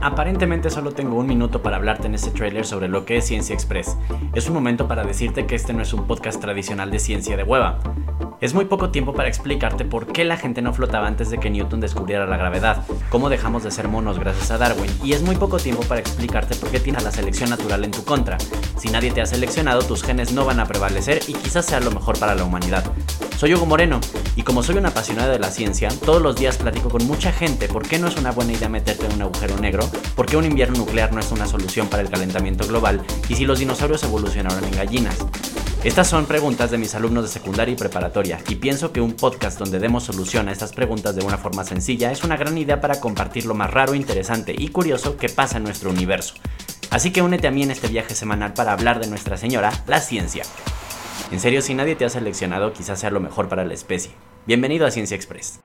Aparentemente solo tengo un minuto para hablarte en este trailer sobre lo que es Ciencia Express. Es un momento para decirte que este no es un podcast tradicional de ciencia de hueva. Es muy poco tiempo para explicarte por qué la gente no flotaba antes de que Newton descubriera la gravedad, cómo dejamos de ser monos gracias a Darwin, y es muy poco tiempo para explicarte por qué tienes la selección natural en tu contra. Si nadie te ha seleccionado, tus genes no van a prevalecer y quizás sea lo mejor para la humanidad. Soy Hugo Moreno, y como soy un apasionado de la ciencia, todos los días platico con mucha gente por qué no es una buena idea meterte en un agujero negro, por qué un invierno nuclear no es una solución para el calentamiento global, y si los dinosaurios evolucionaron en gallinas. Estas son preguntas de mis alumnos de secundaria y preparatoria, y pienso que un podcast donde demos solución a estas preguntas de una forma sencilla es una gran idea para compartir lo más raro, interesante y curioso que pasa en nuestro universo. Así que únete a mí en este viaje semanal para hablar de Nuestra Señora, la ciencia. En serio, si nadie te ha seleccionado, quizás sea lo mejor para la especie. Bienvenido a Ciencia Express.